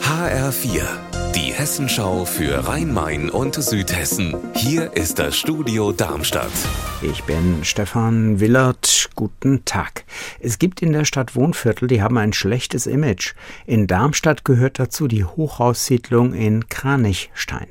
HR4, die Hessenschau für Rhein-Main und Südhessen. Hier ist das Studio Darmstadt. Ich bin Stefan Willert. Guten Tag. Es gibt in der Stadt Wohnviertel, die haben ein schlechtes Image. In Darmstadt gehört dazu die Hochhaussiedlung in Kranichstein.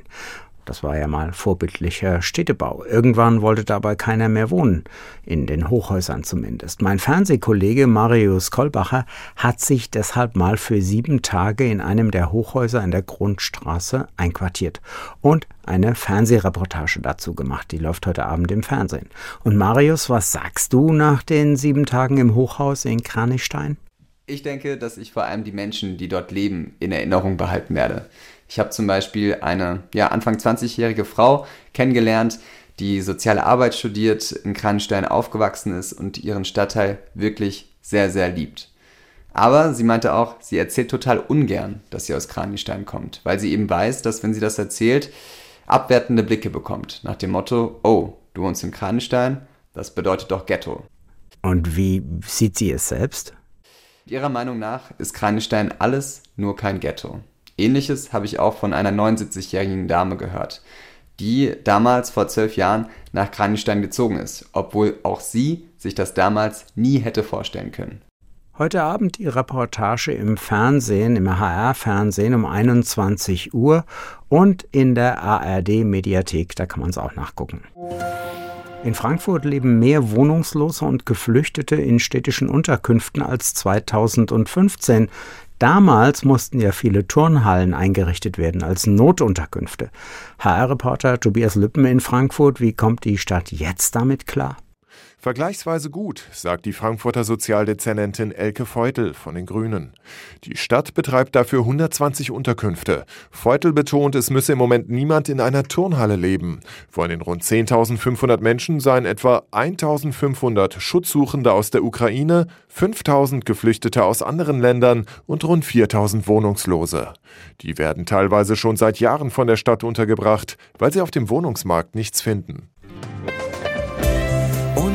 Das war ja mal vorbildlicher Städtebau. Irgendwann wollte dabei keiner mehr wohnen, in den Hochhäusern zumindest. Mein Fernsehkollege Marius Kolbacher hat sich deshalb mal für sieben Tage in einem der Hochhäuser in der Grundstraße einquartiert und eine Fernsehreportage dazu gemacht. Die läuft heute Abend im Fernsehen. Und Marius, was sagst du nach den sieben Tagen im Hochhaus in Kranichstein? Ich denke, dass ich vor allem die Menschen, die dort leben, in Erinnerung behalten werde. Ich habe zum Beispiel eine ja, Anfang 20-jährige Frau kennengelernt, die soziale Arbeit studiert, in Kranstein aufgewachsen ist und ihren Stadtteil wirklich sehr, sehr liebt. Aber sie meinte auch, sie erzählt total ungern, dass sie aus Kranichstein kommt, weil sie eben weiß, dass wenn sie das erzählt, abwertende Blicke bekommt, nach dem Motto, oh, du wohnst in Kranichstein, das bedeutet doch Ghetto. Und wie sieht sie es selbst? Ihrer Meinung nach ist Kranichstein alles nur kein Ghetto. Ähnliches habe ich auch von einer 79-jährigen Dame gehört, die damals vor zwölf Jahren nach Kranichstein gezogen ist, obwohl auch sie sich das damals nie hätte vorstellen können. Heute Abend die Reportage im Fernsehen, im HR-Fernsehen um 21 Uhr und in der ARD-Mediathek, da kann man es auch nachgucken. In Frankfurt leben mehr Wohnungslose und Geflüchtete in städtischen Unterkünften als 2015. Damals mussten ja viele Turnhallen eingerichtet werden als Notunterkünfte. HR-Reporter Tobias Lüppen in Frankfurt, wie kommt die Stadt jetzt damit klar? Vergleichsweise gut, sagt die Frankfurter Sozialdezernentin Elke Feutel von den Grünen. Die Stadt betreibt dafür 120 Unterkünfte. Feutel betont, es müsse im Moment niemand in einer Turnhalle leben. Von den rund 10.500 Menschen seien etwa 1.500 Schutzsuchende aus der Ukraine, 5.000 Geflüchtete aus anderen Ländern und rund 4.000 Wohnungslose. Die werden teilweise schon seit Jahren von der Stadt untergebracht, weil sie auf dem Wohnungsmarkt nichts finden.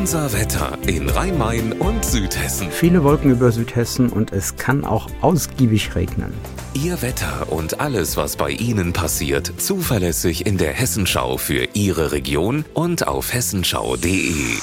Unser Wetter in Rhein-Main und Südhessen. Viele Wolken über Südhessen und es kann auch ausgiebig regnen. Ihr Wetter und alles, was bei Ihnen passiert, zuverlässig in der Hessenschau für Ihre Region und auf hessenschau.de.